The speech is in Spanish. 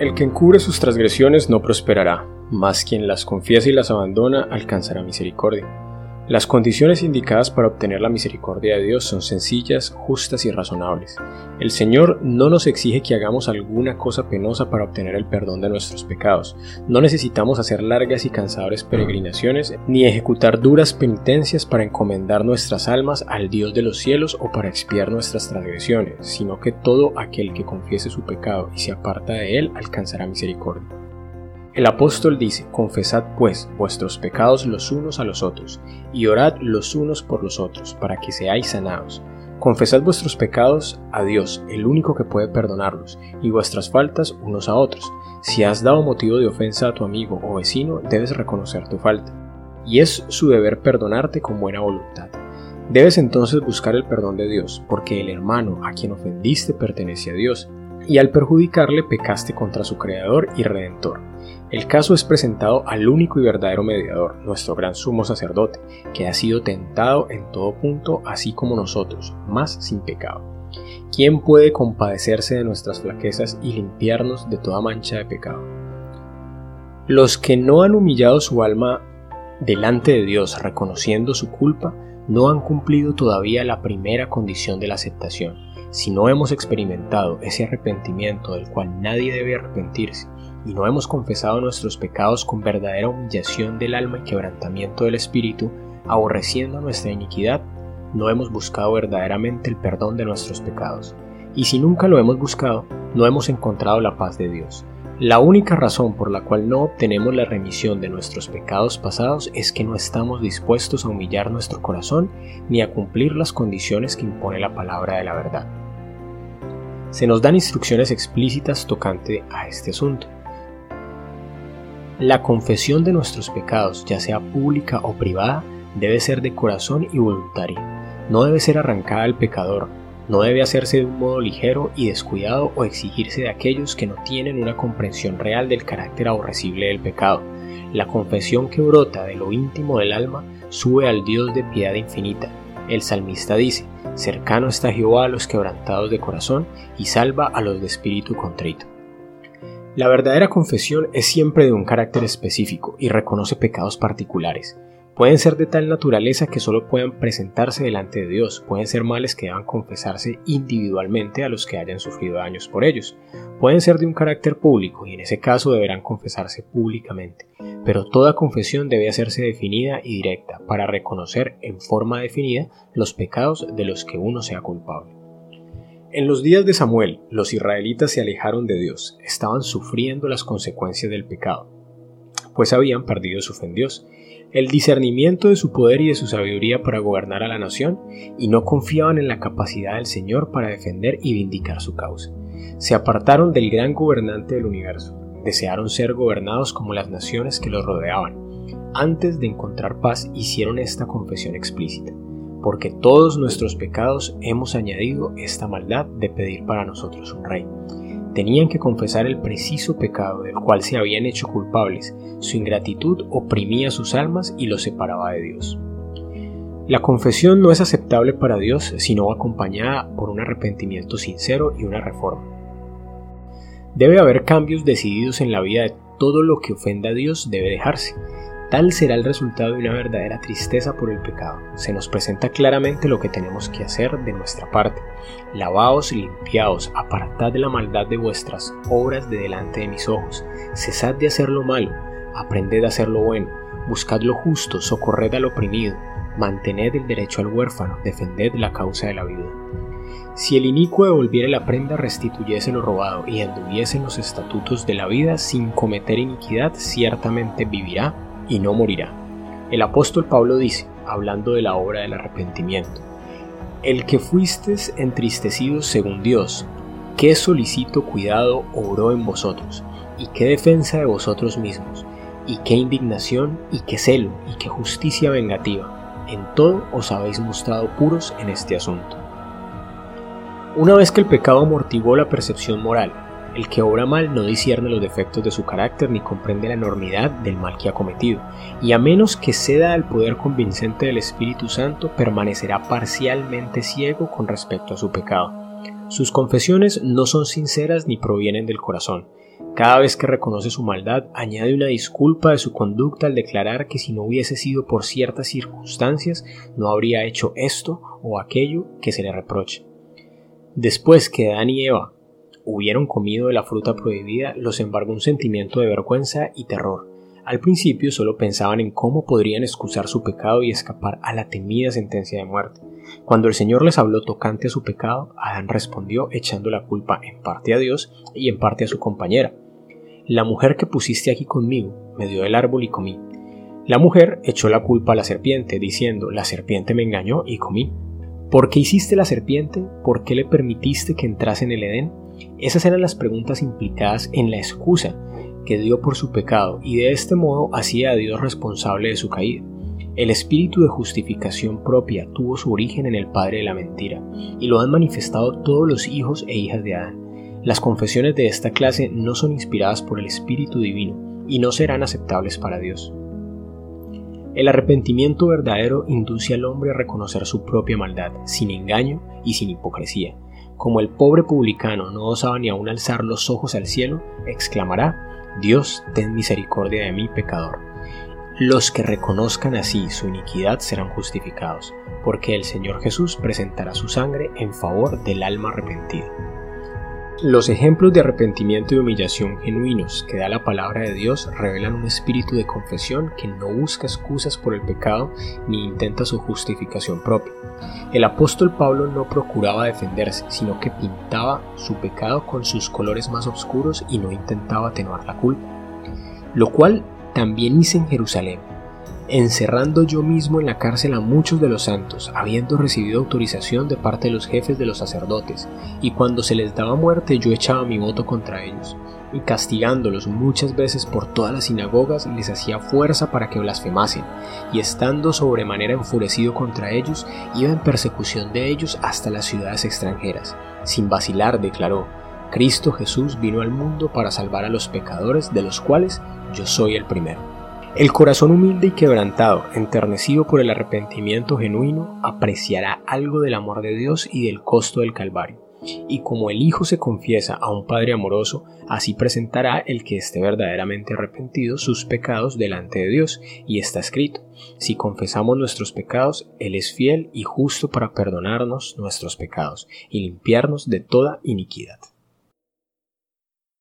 El que encubre sus transgresiones no prosperará, mas quien las confiesa y las abandona alcanzará misericordia. Las condiciones indicadas para obtener la misericordia de Dios son sencillas, justas y razonables. El Señor no nos exige que hagamos alguna cosa penosa para obtener el perdón de nuestros pecados. No necesitamos hacer largas y cansadoras peregrinaciones ni ejecutar duras penitencias para encomendar nuestras almas al Dios de los cielos o para expiar nuestras transgresiones, sino que todo aquel que confiese su pecado y se aparta de él alcanzará misericordia. El apóstol dice, Confesad pues vuestros pecados los unos a los otros, y orad los unos por los otros, para que seáis sanados. Confesad vuestros pecados a Dios, el único que puede perdonarlos, y vuestras faltas unos a otros. Si has dado motivo de ofensa a tu amigo o vecino, debes reconocer tu falta. Y es su deber perdonarte con buena voluntad. Debes entonces buscar el perdón de Dios, porque el hermano a quien ofendiste pertenece a Dios, y al perjudicarle pecaste contra su Creador y Redentor. El caso es presentado al único y verdadero mediador, nuestro gran sumo sacerdote, que ha sido tentado en todo punto, así como nosotros, más sin pecado. ¿Quién puede compadecerse de nuestras flaquezas y limpiarnos de toda mancha de pecado? Los que no han humillado su alma delante de Dios reconociendo su culpa, no han cumplido todavía la primera condición de la aceptación. Si no hemos experimentado ese arrepentimiento del cual nadie debe arrepentirse, y no hemos confesado nuestros pecados con verdadera humillación del alma y quebrantamiento del espíritu, aborreciendo nuestra iniquidad, no hemos buscado verdaderamente el perdón de nuestros pecados. Y si nunca lo hemos buscado, no hemos encontrado la paz de Dios. La única razón por la cual no obtenemos la remisión de nuestros pecados pasados es que no estamos dispuestos a humillar nuestro corazón ni a cumplir las condiciones que impone la palabra de la verdad. Se nos dan instrucciones explícitas tocante a este asunto. La confesión de nuestros pecados, ya sea pública o privada, debe ser de corazón y voluntaria. No debe ser arrancada al pecador, no debe hacerse de un modo ligero y descuidado o exigirse de aquellos que no tienen una comprensión real del carácter aborrecible del pecado. La confesión que brota de lo íntimo del alma sube al Dios de piedad infinita. El salmista dice, cercano está Jehová a los quebrantados de corazón y salva a los de espíritu contrito. La verdadera confesión es siempre de un carácter específico y reconoce pecados particulares. Pueden ser de tal naturaleza que solo puedan presentarse delante de Dios, pueden ser males que deban confesarse individualmente a los que hayan sufrido daños por ellos, pueden ser de un carácter público y en ese caso deberán confesarse públicamente, pero toda confesión debe hacerse definida y directa para reconocer en forma definida los pecados de los que uno sea culpable. En los días de Samuel, los israelitas se alejaron de Dios, estaban sufriendo las consecuencias del pecado, pues habían perdido su fe en Dios, el discernimiento de su poder y de su sabiduría para gobernar a la nación, y no confiaban en la capacidad del Señor para defender y vindicar su causa. Se apartaron del gran gobernante del universo, desearon ser gobernados como las naciones que los rodeaban. Antes de encontrar paz hicieron esta confesión explícita porque todos nuestros pecados hemos añadido esta maldad de pedir para nosotros un rey. Tenían que confesar el preciso pecado del cual se habían hecho culpables. Su ingratitud oprimía sus almas y los separaba de Dios. La confesión no es aceptable para Dios si no acompañada por un arrepentimiento sincero y una reforma. Debe haber cambios decididos en la vida de todo lo que ofenda a Dios debe dejarse. Tal será el resultado de una verdadera tristeza por el pecado. Se nos presenta claramente lo que tenemos que hacer de nuestra parte. Lavaos y limpiaos, apartad de la maldad de vuestras obras de delante de mis ojos. Cesad de hacer lo malo, aprended a hacer lo bueno, buscad lo justo, socorred al oprimido, mantened el derecho al huérfano, defended la causa de la viuda. Si el inicuo devolviere la prenda, restituyese lo robado y anduviese en los estatutos de la vida sin cometer iniquidad, ciertamente vivirá y no morirá. El apóstol Pablo dice, hablando de la obra del arrepentimiento, el que fuisteis entristecidos según Dios, qué solicito cuidado obró en vosotros, y qué defensa de vosotros mismos, y qué indignación, y qué celo, y qué justicia vengativa. En todo os habéis mostrado puros en este asunto. Una vez que el pecado amortiguó la percepción moral, el que obra mal no discierne los defectos de su carácter ni comprende la enormidad del mal que ha cometido, y a menos que ceda al poder convincente del Espíritu Santo, permanecerá parcialmente ciego con respecto a su pecado. Sus confesiones no son sinceras ni provienen del corazón. Cada vez que reconoce su maldad, añade una disculpa de su conducta al declarar que si no hubiese sido por ciertas circunstancias, no habría hecho esto o aquello que se le reproche. Después que Adán y Eva hubieron comido de la fruta prohibida, los embargó un sentimiento de vergüenza y terror. Al principio solo pensaban en cómo podrían excusar su pecado y escapar a la temida sentencia de muerte. Cuando el Señor les habló tocante a su pecado, Adán respondió echando la culpa en parte a Dios y en parte a su compañera. La mujer que pusiste aquí conmigo me dio el árbol y comí. La mujer echó la culpa a la serpiente, diciendo, la serpiente me engañó y comí. ¿Por qué hiciste la serpiente? ¿Por qué le permitiste que entrase en el Edén? Esas eran las preguntas implicadas en la excusa que dio por su pecado y de este modo hacía a Dios responsable de su caída. El espíritu de justificación propia tuvo su origen en el padre de la mentira y lo han manifestado todos los hijos e hijas de Adán. Las confesiones de esta clase no son inspiradas por el Espíritu Divino y no serán aceptables para Dios. El arrepentimiento verdadero induce al hombre a reconocer su propia maldad, sin engaño y sin hipocresía. Como el pobre publicano no osaba ni aún alzar los ojos al cielo, exclamará, Dios, ten misericordia de mí, pecador. Los que reconozcan así su iniquidad serán justificados, porque el Señor Jesús presentará su sangre en favor del alma arrepentida. Los ejemplos de arrepentimiento y humillación genuinos que da la palabra de Dios revelan un espíritu de confesión que no busca excusas por el pecado ni intenta su justificación propia. El apóstol Pablo no procuraba defenderse, sino que pintaba su pecado con sus colores más oscuros y no intentaba atenuar la culpa. Lo cual también hice en Jerusalén, encerrando yo mismo en la cárcel a muchos de los santos, habiendo recibido autorización de parte de los jefes de los sacerdotes, y cuando se les daba muerte yo echaba mi voto contra ellos, y castigándolos muchas veces por todas las sinagogas les hacía fuerza para que blasfemasen, y estando sobremanera enfurecido contra ellos, iba en persecución de ellos hasta las ciudades extranjeras. Sin vacilar declaró, Cristo Jesús vino al mundo para salvar a los pecadores, de los cuales yo soy el primero. El corazón humilde y quebrantado, enternecido por el arrepentimiento genuino, apreciará algo del amor de Dios y del costo del Calvario. Y como el Hijo se confiesa a un Padre amoroso, así presentará el que esté verdaderamente arrepentido sus pecados delante de Dios. Y está escrito, si confesamos nuestros pecados, Él es fiel y justo para perdonarnos nuestros pecados y limpiarnos de toda iniquidad.